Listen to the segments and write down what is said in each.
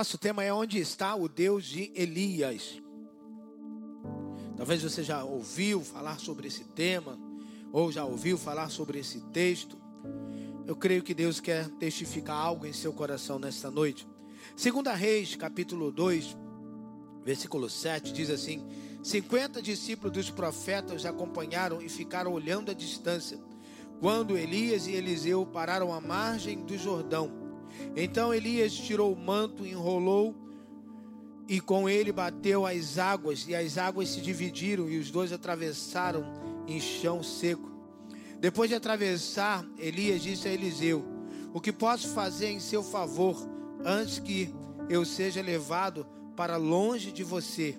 Nosso tema é onde está o Deus de Elias. Talvez você já ouviu falar sobre esse tema, ou já ouviu falar sobre esse texto. Eu creio que Deus quer testificar algo em seu coração nesta noite. Segunda Reis, capítulo 2, versículo 7, diz assim: 50 discípulos dos profetas acompanharam e ficaram olhando à distância, quando Elias e Eliseu pararam à margem do Jordão. Então Elias tirou o manto, enrolou e com ele bateu as águas, e as águas se dividiram, e os dois atravessaram em chão seco. Depois de atravessar, Elias disse a Eliseu: O que posso fazer em seu favor antes que eu seja levado para longe de você?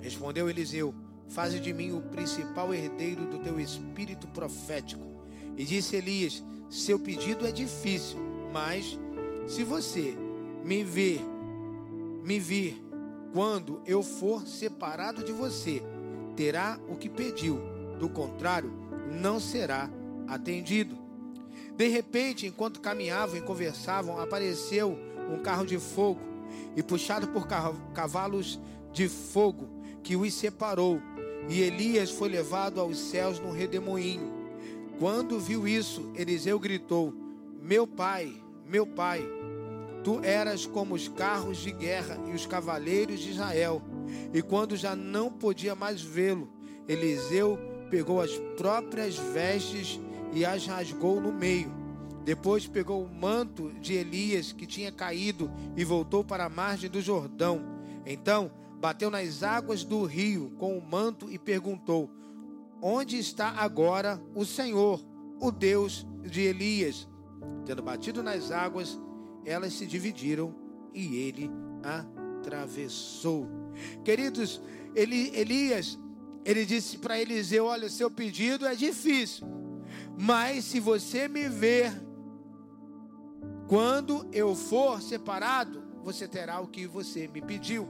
Respondeu Eliseu: Faze de mim o principal herdeiro do teu espírito profético. E disse Elias: Seu pedido é difícil, mas se você me ver, me vir quando eu for separado de você, terá o que pediu. Do contrário, não será atendido. De repente, enquanto caminhavam e conversavam, apareceu um carro de fogo e puxado por cavalos de fogo que os separou. E Elias foi levado aos céus num redemoinho. Quando viu isso, Eliseu gritou: Meu pai, meu pai, Tu eras como os carros de guerra e os cavaleiros de Israel. E quando já não podia mais vê-lo, Eliseu pegou as próprias vestes e as rasgou no meio. Depois pegou o manto de Elias que tinha caído e voltou para a margem do Jordão. Então bateu nas águas do rio com o manto e perguntou: Onde está agora o Senhor, o Deus de Elias? Tendo batido nas águas, elas se dividiram e ele atravessou. Queridos, ele, Elias, ele disse para Eliseu: Olha, seu pedido é difícil, mas se você me ver quando eu for separado, você terá o que você me pediu.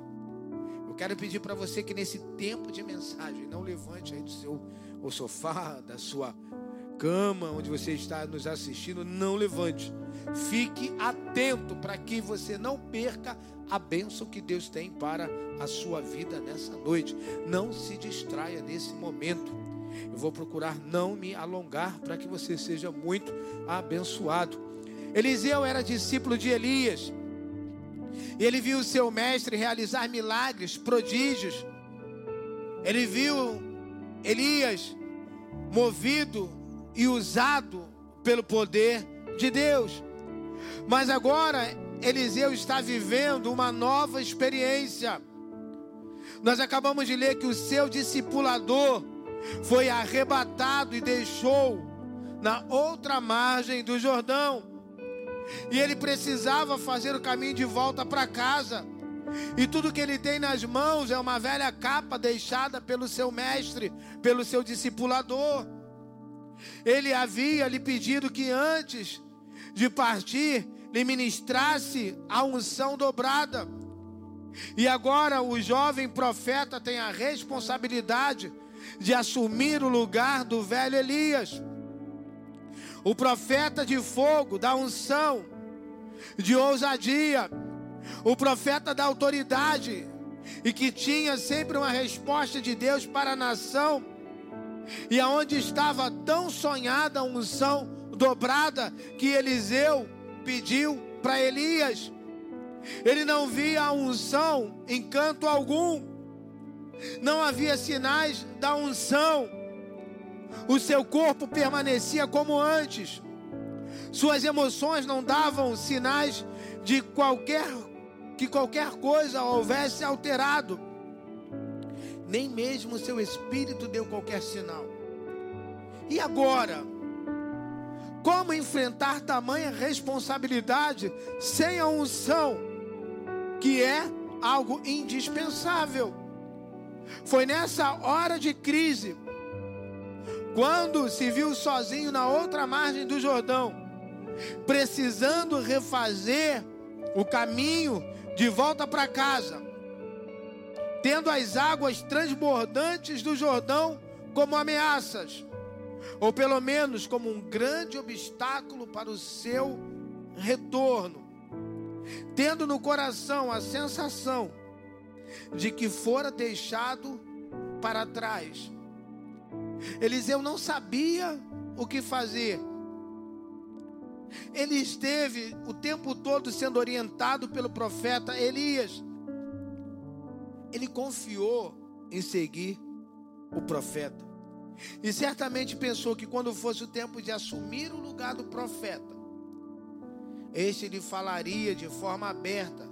Eu quero pedir para você que nesse tempo de mensagem, não levante aí do seu o sofá, da sua cama, onde você está nos assistindo, não levante. Fique atento para que você não perca a bênção que Deus tem para a sua vida nessa noite. Não se distraia nesse momento. Eu vou procurar não me alongar para que você seja muito abençoado. Eliseu era discípulo de Elias. E ele viu seu mestre realizar milagres, prodígios. Ele viu Elias movido e usado pelo poder de Deus. Mas agora Eliseu está vivendo uma nova experiência. Nós acabamos de ler que o seu discipulador foi arrebatado e deixou na outra margem do Jordão. E ele precisava fazer o caminho de volta para casa. E tudo que ele tem nas mãos é uma velha capa deixada pelo seu mestre, pelo seu discipulador. Ele havia lhe pedido que antes de partir lhe ministrasse a unção dobrada. E agora o jovem profeta tem a responsabilidade de assumir o lugar do velho Elias. O profeta de fogo, da unção, de ousadia, o profeta da autoridade, e que tinha sempre uma resposta de Deus para a nação e aonde estava tão sonhada a unção dobrada que Eliseu pediu para Elias. Ele não via a unção em canto algum. Não havia sinais da unção. O seu corpo permanecia como antes. Suas emoções não davam sinais de qualquer que qualquer coisa houvesse alterado nem mesmo seu espírito deu qualquer sinal. E agora? Como enfrentar tamanha responsabilidade sem a unção, que é algo indispensável? Foi nessa hora de crise, quando se viu sozinho na outra margem do Jordão, precisando refazer o caminho de volta para casa tendo as águas transbordantes do Jordão como ameaças, ou pelo menos como um grande obstáculo para o seu retorno. tendo no coração a sensação de que fora deixado para trás. Eliseu não sabia o que fazer. Ele esteve o tempo todo sendo orientado pelo profeta Elias. Ele confiou em seguir o profeta. E certamente pensou que quando fosse o tempo de assumir o lugar do profeta, este lhe falaria de forma aberta,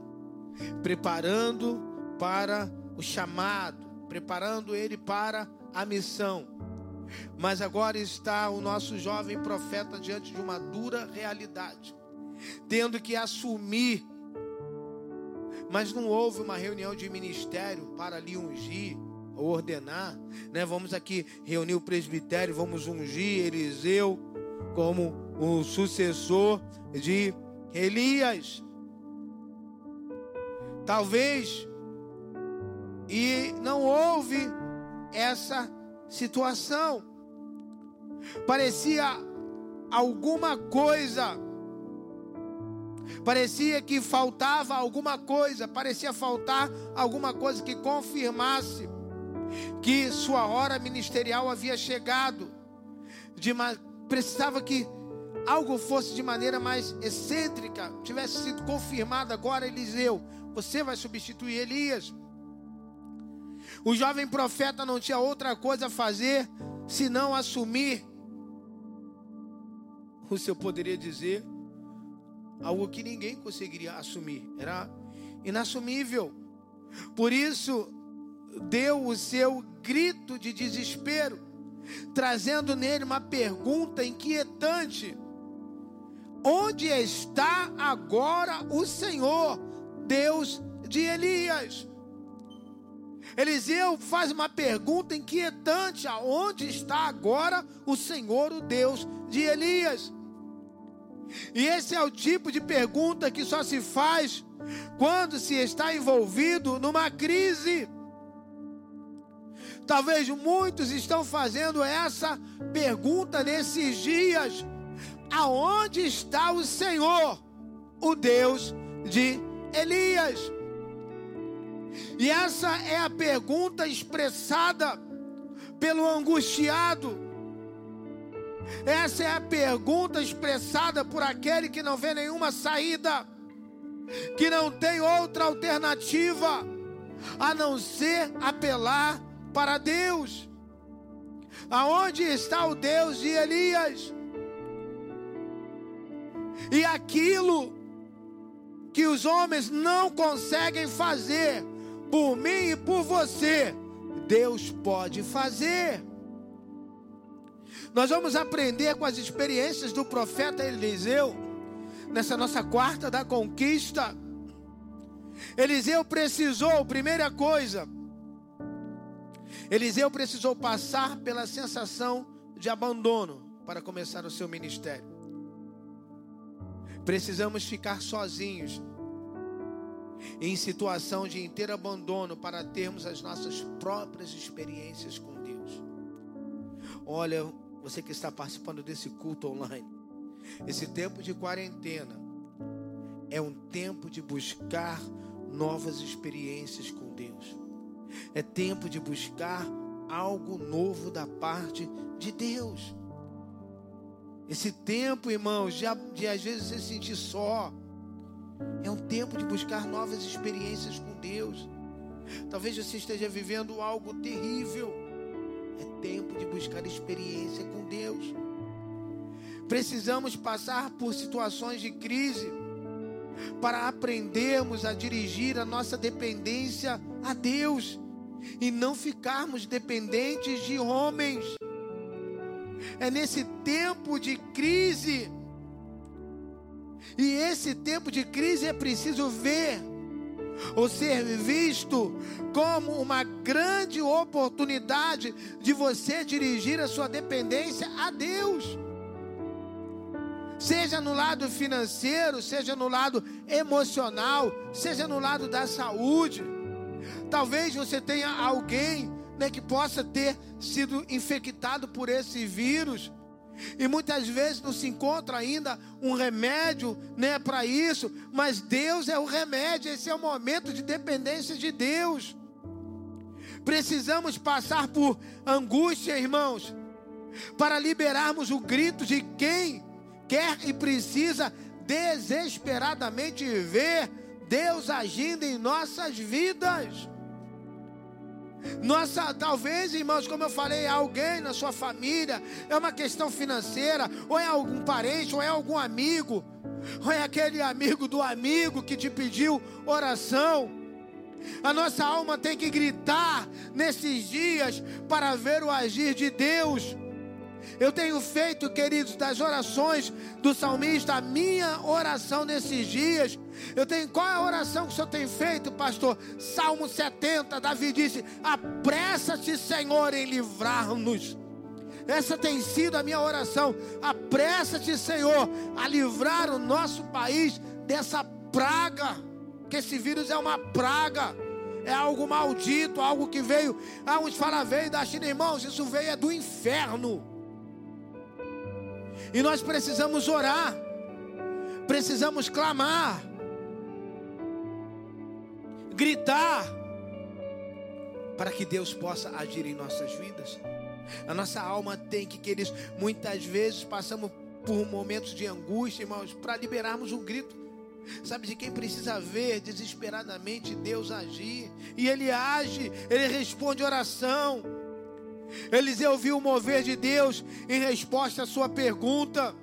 preparando para o chamado, preparando ele para a missão. Mas agora está o nosso jovem profeta diante de uma dura realidade, tendo que assumir. Mas não houve uma reunião de ministério para lhe ungir ou ordenar, né? Vamos aqui reunir o presbitério, vamos ungir Eliseu como o sucessor de Elias. Talvez e não houve essa situação. Parecia alguma coisa. Parecia que faltava alguma coisa, parecia faltar alguma coisa que confirmasse que sua hora ministerial havia chegado. Uma, precisava que algo fosse de maneira mais excêntrica, tivesse sido confirmado agora Eliseu, você vai substituir Elias. O jovem profeta não tinha outra coisa a fazer senão assumir o seu poderia dizer algo que ninguém conseguiria assumir, era inassumível. Por isso, deu o seu grito de desespero, trazendo nele uma pergunta inquietante: Onde está agora o Senhor, Deus de Elias? Eliseu faz uma pergunta inquietante: aonde está agora o Senhor, o Deus de Elias? E esse é o tipo de pergunta que só se faz quando se está envolvido numa crise. Talvez muitos estão fazendo essa pergunta nesses dias: aonde está o Senhor, o Deus de Elias? E essa é a pergunta expressada pelo angustiado. Essa é a pergunta expressada por aquele que não vê nenhuma saída, que não tem outra alternativa a não ser apelar para Deus. Aonde está o Deus de Elias? E aquilo que os homens não conseguem fazer, por mim e por você, Deus pode fazer. Nós vamos aprender com as experiências do profeta Eliseu, nessa nossa quarta da conquista. Eliseu precisou, primeira coisa, Eliseu precisou passar pela sensação de abandono para começar o seu ministério. Precisamos ficar sozinhos em situação de inteiro abandono para termos as nossas próprias experiências com Deus. Olha, você que está participando desse culto online, esse tempo de quarentena é um tempo de buscar novas experiências com Deus. É tempo de buscar algo novo da parte de Deus. Esse tempo, irmãos, de, de às vezes se sentir só, é um tempo de buscar novas experiências com Deus. Talvez você esteja vivendo algo terrível. É tempo de buscar experiência com Deus. Precisamos passar por situações de crise para aprendermos a dirigir a nossa dependência a Deus e não ficarmos dependentes de homens. É nesse tempo de crise e esse tempo de crise é preciso ver ou ser visto como uma grande oportunidade de você dirigir a sua dependência a Deus. Seja no lado financeiro, seja no lado emocional, seja no lado da saúde. Talvez você tenha alguém né, que possa ter sido infectado por esse vírus E muitas vezes não se encontra ainda um remédio né, para isso, mas Deus é o remédio, esse é o momento de dependência de Deus. Precisamos passar por angústia, irmãos, para liberarmos o grito de quem quer e precisa desesperadamente ver Deus agindo em nossas vidas. Nossa, talvez, irmãos, como eu falei, alguém na sua família, é uma questão financeira, ou é algum parente, ou é algum amigo, ou é aquele amigo do amigo que te pediu oração. A nossa alma tem que gritar nesses dias para ver o agir de Deus. Eu tenho feito, queridos, das orações do salmista, a minha oração nesses dias. Eu tenho, qual é a oração que o senhor tem feito, pastor? Salmo 70, Davi disse: Apressa-te, Senhor, em livrar-nos. Essa tem sido a minha oração. Apressa-te, Senhor, a livrar o nosso país dessa praga. Que esse vírus é uma praga. É algo maldito, algo que veio. Ah, uns falam, veio da China, irmãos. Isso veio é do inferno. E nós precisamos orar, precisamos clamar, gritar, para que Deus possa agir em nossas vidas. A nossa alma tem que, queridos, muitas vezes passamos por momentos de angústia, irmãos, para liberarmos um grito. Sabe de quem precisa ver desesperadamente Deus agir? E Ele age, Ele responde oração. Eliseu viu o mover de Deus em resposta à sua pergunta,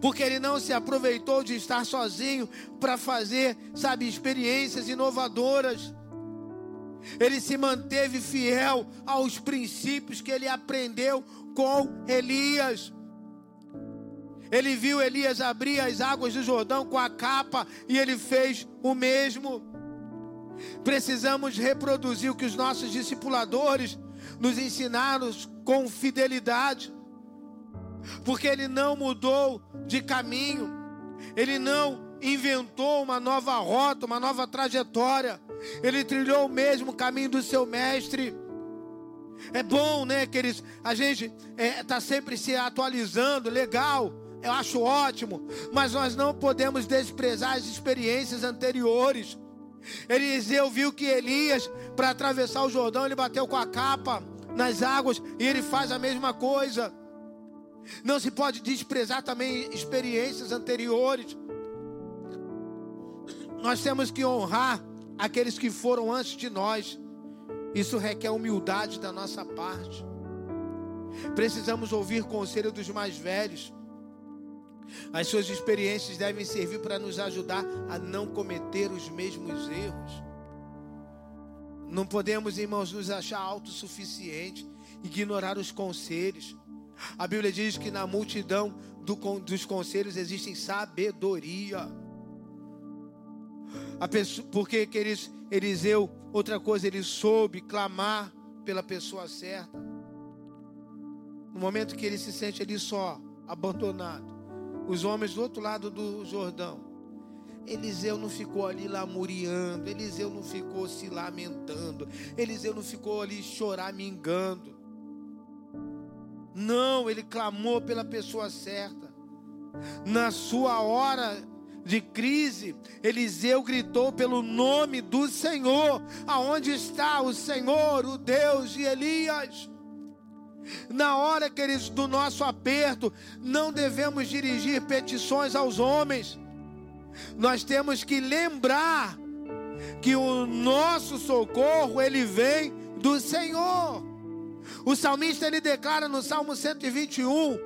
porque ele não se aproveitou de estar sozinho para fazer, sabe, experiências inovadoras. Ele se manteve fiel aos princípios que ele aprendeu com Elias. Ele viu Elias abrir as águas do Jordão com a capa e ele fez o mesmo. Precisamos reproduzir o que os nossos discipuladores nos ensinaram com fidelidade, porque Ele não mudou de caminho, Ele não inventou uma nova rota, uma nova trajetória, Ele trilhou o mesmo caminho do seu mestre. É bom, né, queridos? A gente está é, tá sempre se atualizando, legal, eu acho ótimo, mas nós não podemos desprezar as experiências anteriores. Eliseu viu que Elias, para atravessar o Jordão, ele bateu com a capa nas águas e ele faz a mesma coisa. Não se pode desprezar também experiências anteriores. Nós temos que honrar aqueles que foram antes de nós. Isso requer humildade da nossa parte. Precisamos ouvir conselho dos mais velhos. As suas experiências devem servir para nos ajudar a não cometer os mesmos erros. Não podemos, irmãos, nos achar autossuficientes, ignorar os conselhos. A Bíblia diz que na multidão do, dos conselhos existe sabedoria. Pessoa, porque, queridos, Eliseu, outra coisa, ele soube clamar pela pessoa certa. No momento que ele se sente ali só, abandonado, os homens do outro lado do Jordão. Eliseu não ficou ali lamuriando, Eliseu não ficou se lamentando, Eliseu não ficou ali choramingando. Não, ele clamou pela pessoa certa. Na sua hora de crise, Eliseu gritou pelo nome do Senhor. Aonde está o Senhor, o Deus de Elias? Na hora, queridos, do nosso aperto, não devemos dirigir petições aos homens. Nós temos que lembrar que o nosso socorro ele vem do Senhor. O salmista ele declara no Salmo 121: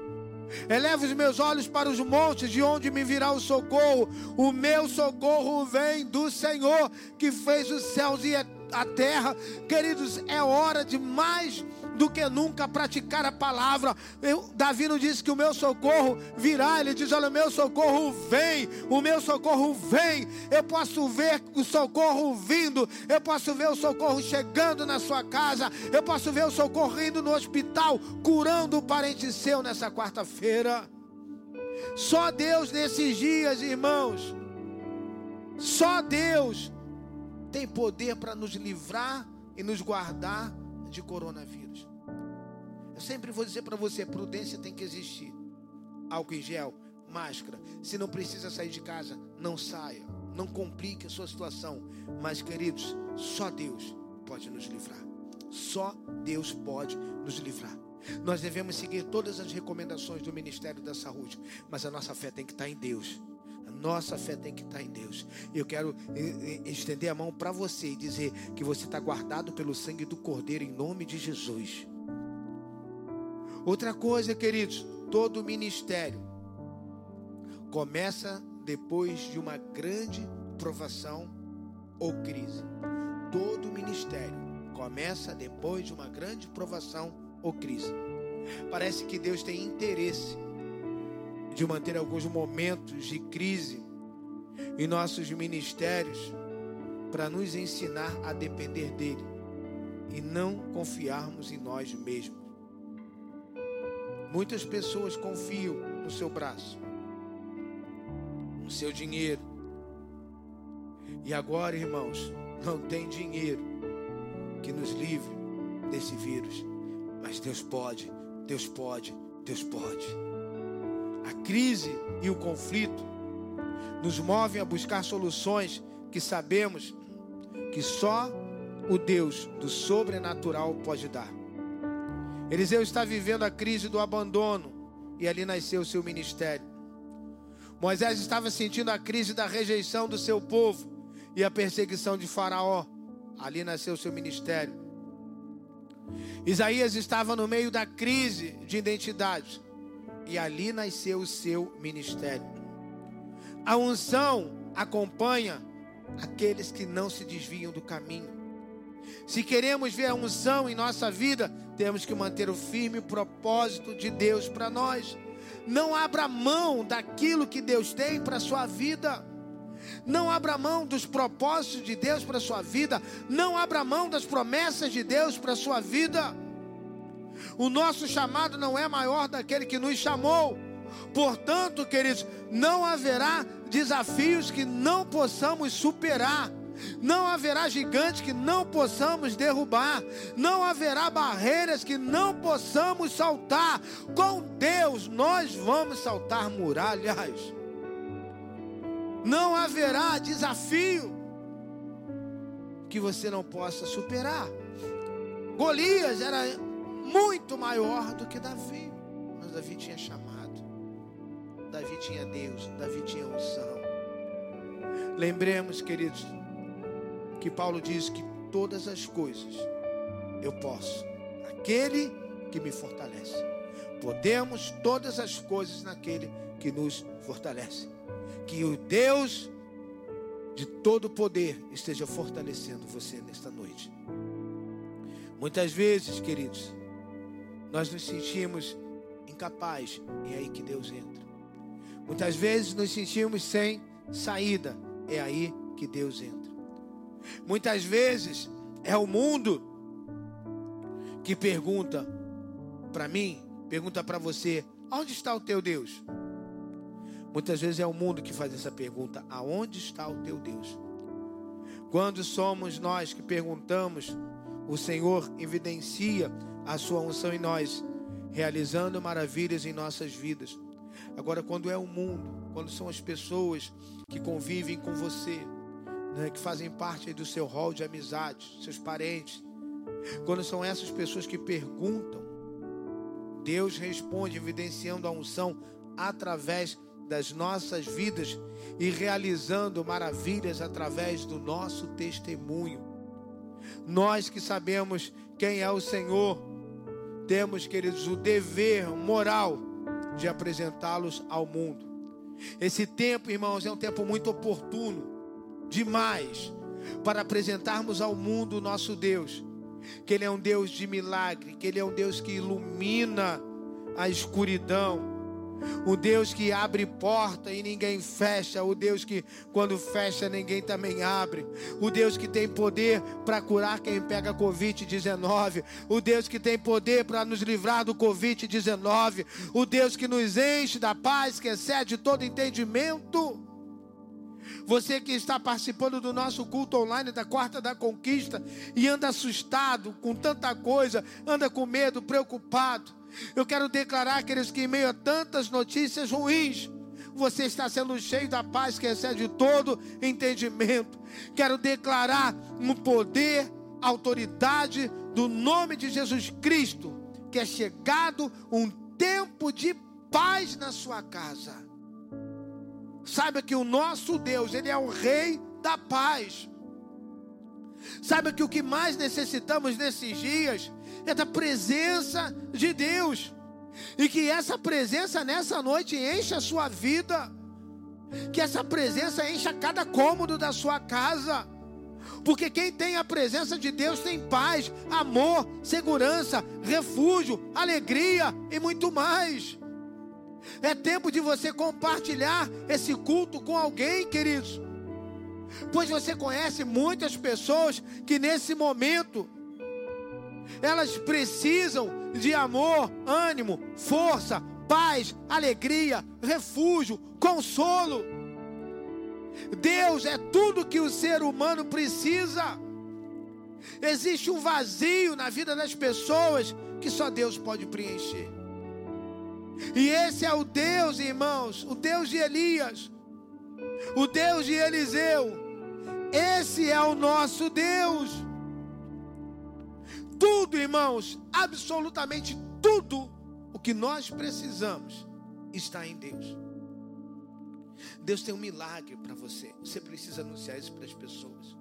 Eleva os meus olhos para os montes, de onde me virá o socorro. O meu socorro vem do Senhor, que fez os céus e a terra. Queridos, é hora de mais do que nunca praticar a palavra. Eu, Davi não disse que o meu socorro virá, ele diz: Olha, o meu socorro vem, o meu socorro vem. Eu posso ver o socorro vindo, eu posso ver o socorro chegando na sua casa, eu posso ver o socorro indo no hospital, curando o parente seu nessa quarta-feira. Só Deus nesses dias, irmãos, só Deus tem poder para nos livrar e nos guardar de coronavírus Eu sempre vou dizer para você: prudência tem que existir. Álcool em gel, máscara. Se não precisa sair de casa, não saia. Não complique a sua situação. Mas, queridos, só Deus pode nos livrar. Só Deus pode nos livrar. Nós devemos seguir todas as recomendações do Ministério da Saúde, mas a nossa fé tem que estar em Deus. A nossa fé tem que estar em Deus. Eu quero eh, eh, estender a mão para você e dizer que você está guardado pelo sangue do Cordeiro em nome de Jesus. Outra coisa, queridos, todo ministério começa depois de uma grande provação ou crise. Todo ministério começa depois de uma grande provação ou crise. Parece que Deus tem interesse de manter alguns momentos de crise em nossos ministérios para nos ensinar a depender dele e não confiarmos em nós mesmos. Muitas pessoas confiam no seu braço, no seu dinheiro. E agora, irmãos, não tem dinheiro que nos livre desse vírus. Mas Deus pode, Deus pode, Deus pode. A crise e o conflito nos movem a buscar soluções que sabemos que só o Deus do sobrenatural pode dar. Eliseu está vivendo a crise do abandono e ali nasceu o seu ministério. Moisés estava sentindo a crise da rejeição do seu povo e a perseguição de Faraó. Ali nasceu o seu ministério. Isaías estava no meio da crise de identidade e ali nasceu o seu ministério. A unção acompanha aqueles que não se desviam do caminho. Se queremos ver a unção em nossa vida, temos que manter o firme propósito de Deus para nós. Não abra mão daquilo que Deus tem para a sua vida. Não abra mão dos propósitos de Deus para a sua vida. Não abra mão das promessas de Deus para a sua vida. O nosso chamado não é maior daquele que nos chamou. Portanto, queridos, não haverá desafios que não possamos superar. Não haverá gigantes que não possamos derrubar. Não haverá barreiras que não possamos saltar. Com Deus, nós vamos saltar muralhas não haverá desafio que você não possa superar. Golias era muito maior do que Davi, mas Davi tinha chamado, Davi tinha Deus, Davi tinha unção. Lembremos, queridos, que Paulo diz que todas as coisas eu posso, aquele que me fortalece. Podemos todas as coisas naquele que nos fortalece que o Deus de todo poder esteja fortalecendo você nesta noite. Muitas vezes, queridos, nós nos sentimos incapazes e é aí que Deus entra. Muitas vezes nos sentimos sem saída, é aí que Deus entra. Muitas vezes é o mundo que pergunta para mim, pergunta para você: onde está o teu Deus? Muitas vezes é o mundo que faz essa pergunta: aonde está o teu Deus? Quando somos nós que perguntamos, o Senhor evidencia a sua unção em nós, realizando maravilhas em nossas vidas. Agora, quando é o mundo, quando são as pessoas que convivem com você, né, que fazem parte do seu rol de amizade, seus parentes, quando são essas pessoas que perguntam, Deus responde evidenciando a unção através das nossas vidas e realizando maravilhas através do nosso testemunho. Nós que sabemos quem é o Senhor, temos, queridos, o dever moral de apresentá-los ao mundo. Esse tempo, irmãos, é um tempo muito oportuno, demais, para apresentarmos ao mundo o nosso Deus. Que Ele é um Deus de milagre, que Ele é um Deus que ilumina a escuridão o Deus que abre porta e ninguém fecha, o Deus que quando fecha ninguém também abre, o Deus que tem poder para curar quem pega Covid-19, o Deus que tem poder para nos livrar do Covid-19, o Deus que nos enche da paz que excede todo entendimento. Você que está participando do nosso culto online da Quarta da Conquista e anda assustado com tanta coisa, anda com medo, preocupado. Eu quero declarar, queridos, que em meio a tantas notícias ruins, você está sendo cheio da paz que excede todo entendimento. Quero declarar um poder, autoridade do nome de Jesus Cristo, que é chegado um tempo de paz na sua casa. Saiba que o nosso Deus, Ele é o Rei da paz. Saiba que o que mais necessitamos nesses dias é da presença de Deus. E que essa presença nessa noite encha a sua vida. Que essa presença encha cada cômodo da sua casa. Porque quem tem a presença de Deus tem paz, amor, segurança, refúgio, alegria e muito mais. É tempo de você compartilhar esse culto com alguém, queridos. Pois você conhece muitas pessoas que nesse momento elas precisam de amor, ânimo, força, paz, alegria, refúgio, consolo. Deus é tudo que o ser humano precisa. Existe um vazio na vida das pessoas que só Deus pode preencher. E esse é o Deus, irmãos, o Deus de Elias, o Deus de Eliseu. Esse é o nosso Deus tudo, irmãos, absolutamente tudo o que nós precisamos está em Deus. Deus tem um milagre para você. Você precisa anunciar isso para as pessoas.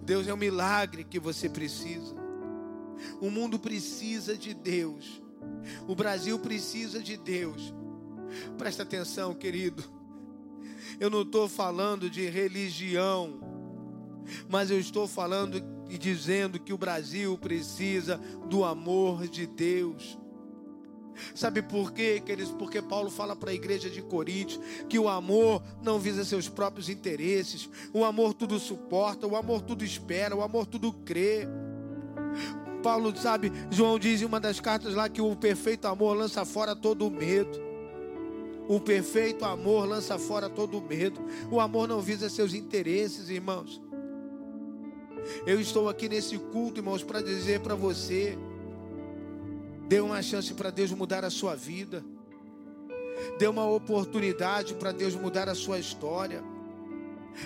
Deus é um milagre que você precisa. O mundo precisa de Deus. O Brasil precisa de Deus. Presta atenção, querido. Eu não estou falando de religião, mas eu estou falando e dizendo que o Brasil precisa do amor de Deus. Sabe por quê, queridos? Porque Paulo fala para a igreja de Coríntios que o amor não visa seus próprios interesses, o amor tudo suporta, o amor tudo espera, o amor tudo crê. Paulo, sabe, João diz em uma das cartas lá que o perfeito amor lança fora todo o medo. O perfeito amor lança fora todo o medo. O amor não visa seus interesses, irmãos. Eu estou aqui nesse culto, irmãos, para dizer para você: dê uma chance para Deus mudar a sua vida, dê uma oportunidade para Deus mudar a sua história.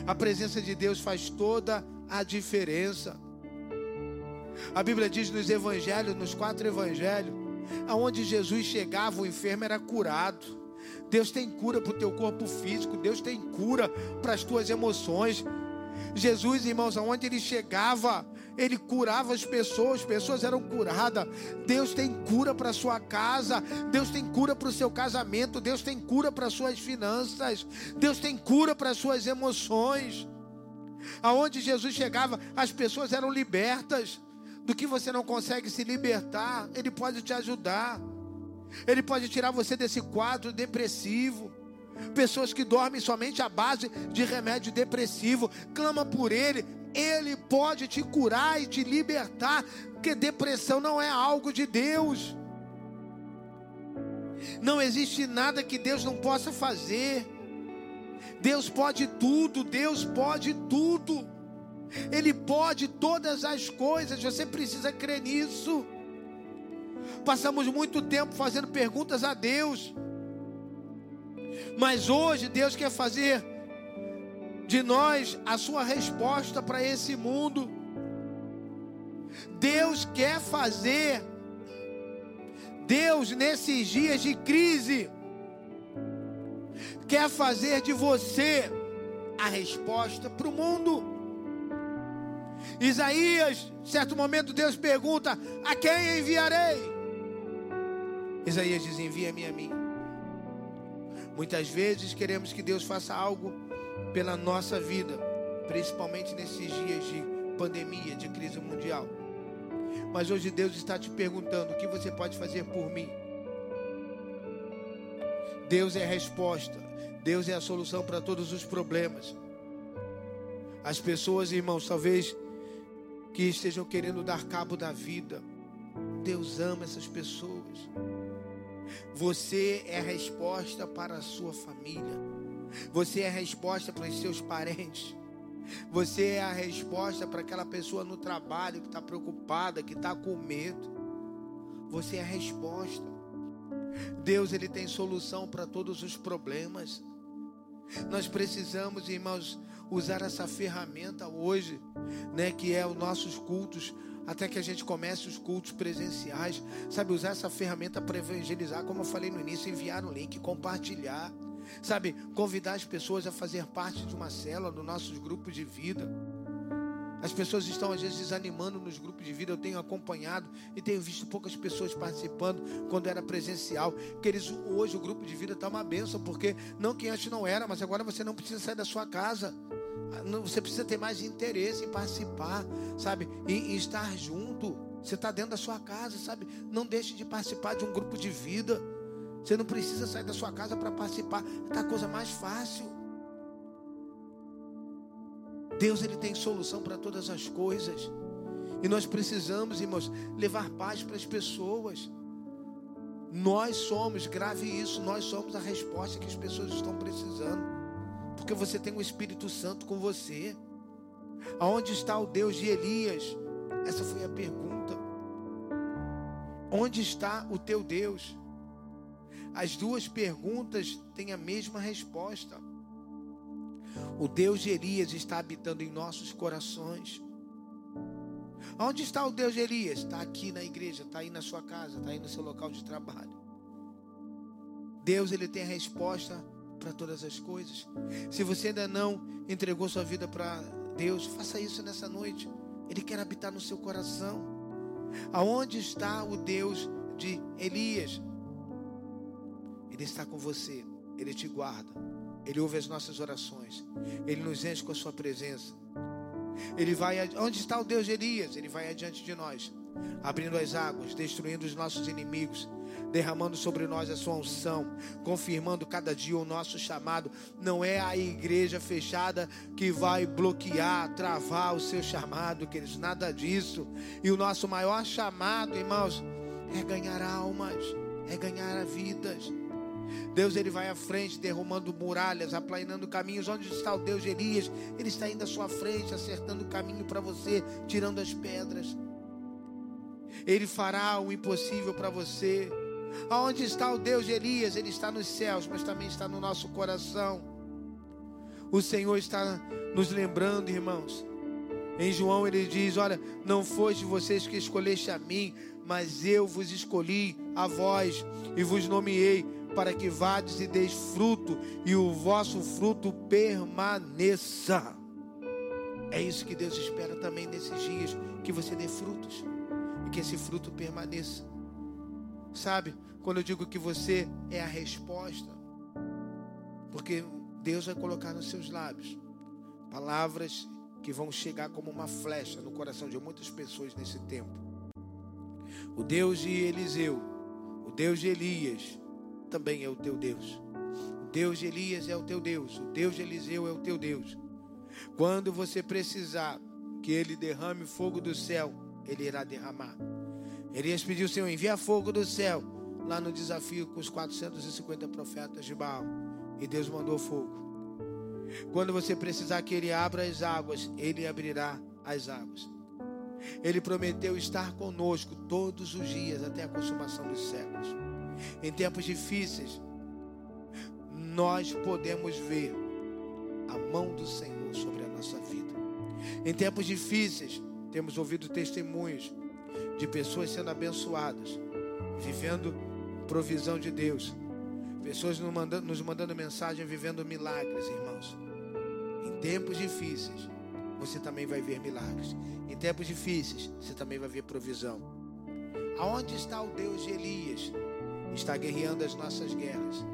A presença de Deus faz toda a diferença. A Bíblia diz nos evangelhos, nos quatro evangelhos, aonde Jesus chegava, o enfermo era curado. Deus tem cura para o teu corpo físico, Deus tem cura para as tuas emoções, Jesus, irmãos, aonde ele chegava, ele curava as pessoas, as pessoas eram curadas. Deus tem cura para sua casa, Deus tem cura para o seu casamento, Deus tem cura para suas finanças, Deus tem cura para suas emoções. Aonde Jesus chegava, as pessoas eram libertas. Do que você não consegue se libertar, Ele pode te ajudar. Ele pode tirar você desse quadro depressivo pessoas que dormem somente à base de remédio depressivo, clama por ele, ele pode te curar e te libertar, porque depressão não é algo de Deus. Não existe nada que Deus não possa fazer. Deus pode tudo, Deus pode tudo. Ele pode todas as coisas, você precisa crer nisso. Passamos muito tempo fazendo perguntas a Deus. Mas hoje Deus quer fazer de nós a sua resposta para esse mundo. Deus quer fazer, Deus nesses dias de crise, quer fazer de você a resposta para o mundo. Isaías, certo momento, Deus pergunta: A quem enviarei? Isaías diz: Envia-me a mim. Muitas vezes queremos que Deus faça algo pela nossa vida, principalmente nesses dias de pandemia, de crise mundial. Mas hoje Deus está te perguntando: o que você pode fazer por mim? Deus é a resposta, Deus é a solução para todos os problemas. As pessoas, irmãos, talvez que estejam querendo dar cabo da vida, Deus ama essas pessoas. Você é a resposta para a sua família. Você é a resposta para os seus parentes. Você é a resposta para aquela pessoa no trabalho que está preocupada, que está com medo. Você é a resposta. Deus ele tem solução para todos os problemas. Nós precisamos, irmãos, usar essa ferramenta hoje, né, que é os nossos cultos, até que a gente comece os cultos presenciais, sabe, usar essa ferramenta para evangelizar, como eu falei no início, enviar um link, compartilhar, sabe, convidar as pessoas a fazer parte de uma célula do nossos grupos de vida. As pessoas estão às vezes desanimando nos grupos de vida. Eu tenho acompanhado e tenho visto poucas pessoas participando quando era presencial. Queridos, hoje o grupo de vida está uma benção, porque não que antes não era, mas agora você não precisa sair da sua casa. Você precisa ter mais interesse em participar, sabe? Em, em estar junto. Você está dentro da sua casa, sabe? Não deixe de participar de um grupo de vida. Você não precisa sair da sua casa para participar. Está a coisa mais fácil. Deus ele tem solução para todas as coisas. E nós precisamos, irmãos, levar paz para as pessoas. Nós somos, grave isso, nós somos a resposta que as pessoas estão precisando. Porque você tem o Espírito Santo com você. Aonde está o Deus de Elias? Essa foi a pergunta. Onde está o teu Deus? As duas perguntas têm a mesma resposta. O Deus de Elias está habitando em nossos corações. Onde está o Deus de Elias? Está aqui na igreja, está aí na sua casa, está aí no seu local de trabalho. Deus ele tem a resposta para todas as coisas. Se você ainda não entregou sua vida para Deus, faça isso nessa noite. Ele quer habitar no seu coração. Aonde está o Deus de Elias? Ele está com você, ele te guarda. Ele ouve as nossas orações. Ele nos enche com a sua presença. Ele vai, onde está o Deus de Elias? Ele vai adiante de nós, abrindo as águas, destruindo os nossos inimigos, derramando sobre nós a sua unção, confirmando cada dia o nosso chamado. Não é a igreja fechada que vai bloquear, travar o seu chamado, queridos, nada disso. E o nosso maior chamado, irmãos, é ganhar almas, é ganhar vidas. Deus ele vai à frente, derrumando muralhas, aplainando caminhos. Onde está o Deus de Elias? Ele está indo à sua frente, acertando o caminho para você, tirando as pedras. Ele fará o impossível para você. Aonde está o Deus de Elias? Ele está nos céus, mas também está no nosso coração. O Senhor está nos lembrando, irmãos. Em João ele diz: Olha, não foste vocês que escolheste a mim, mas eu vos escolhi a vós e vos nomeei para que vades e deis fruto e o vosso fruto permaneça. É isso que Deus espera também nesses dias, que você dê frutos e que esse fruto permaneça. Sabe, quando eu digo que você é a resposta, porque Deus vai colocar nos seus lábios palavras que vão chegar como uma flecha no coração de muitas pessoas nesse tempo. O Deus de Eliseu, o Deus de Elias, também é o teu Deus. O Deus de Elias é o teu Deus. O Deus de Eliseu é o teu Deus. Quando você precisar que ele derrame fogo do céu, ele irá derramar. Elias pediu, Senhor, envia fogo do céu. Lá no desafio com os 450 profetas de Baal. E Deus mandou fogo. Quando você precisar que ele abra as águas, ele abrirá as águas. Ele prometeu estar conosco todos os dias até a consumação dos séculos. Em tempos difíceis, nós podemos ver a mão do Senhor sobre a nossa vida. Em tempos difíceis, temos ouvido testemunhos de pessoas sendo abençoadas, vivendo provisão de Deus. Pessoas nos mandando, nos mandando mensagem, vivendo milagres, irmãos. Em tempos difíceis, você também vai ver milagres. Em tempos difíceis, você também vai ver provisão. Aonde está o Deus de Elias? Está guerreando as nossas guerras.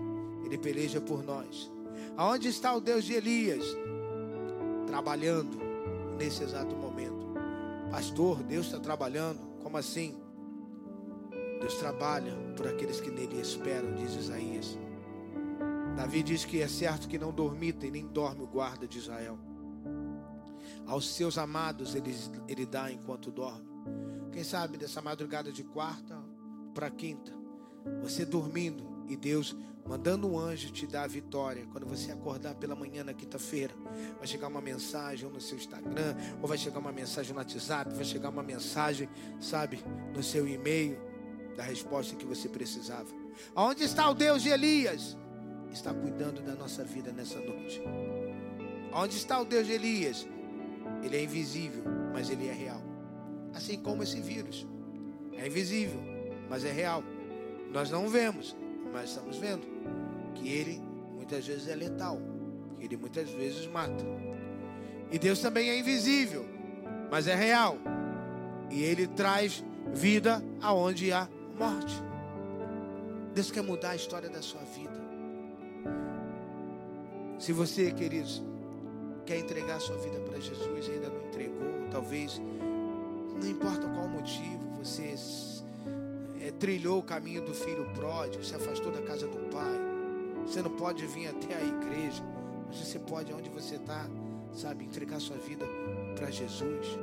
Ele peleja por nós. Aonde está o Deus de Elias? Trabalhando nesse exato momento. Pastor, Deus está trabalhando. Como assim? Deus trabalha por aqueles que nele esperam, diz Isaías. Davi diz que é certo que não dormita e nem dorme o guarda de Israel. Aos seus amados ele, ele dá enquanto dorme. Quem sabe dessa madrugada de quarta para quinta, você dormindo, E Deus mandando um anjo te dar a vitória. Quando você acordar pela manhã na quinta-feira, vai chegar uma mensagem no seu Instagram, ou vai chegar uma mensagem no WhatsApp, vai chegar uma mensagem, sabe, no seu e-mail, da resposta que você precisava. Aonde está o Deus de Elias? Está cuidando da nossa vida nessa noite. Onde está o Deus de Elias? Ele é invisível, mas ele é real. Assim como esse vírus. É invisível, mas é real. Nós não vemos, mas estamos vendo que ele muitas vezes é letal, que ele muitas vezes mata. E Deus também é invisível, mas é real. E ele traz vida aonde há morte. Deus quer mudar a história da sua vida. Se você, queridos, quer entregar a sua vida para Jesus e ainda não entregou, talvez, não importa qual motivo, você é, trilhou o caminho do filho pródigo, se afastou da casa do pai. Você não pode vir até a igreja, mas você pode, onde você está, sabe, entregar sua vida para Jesus.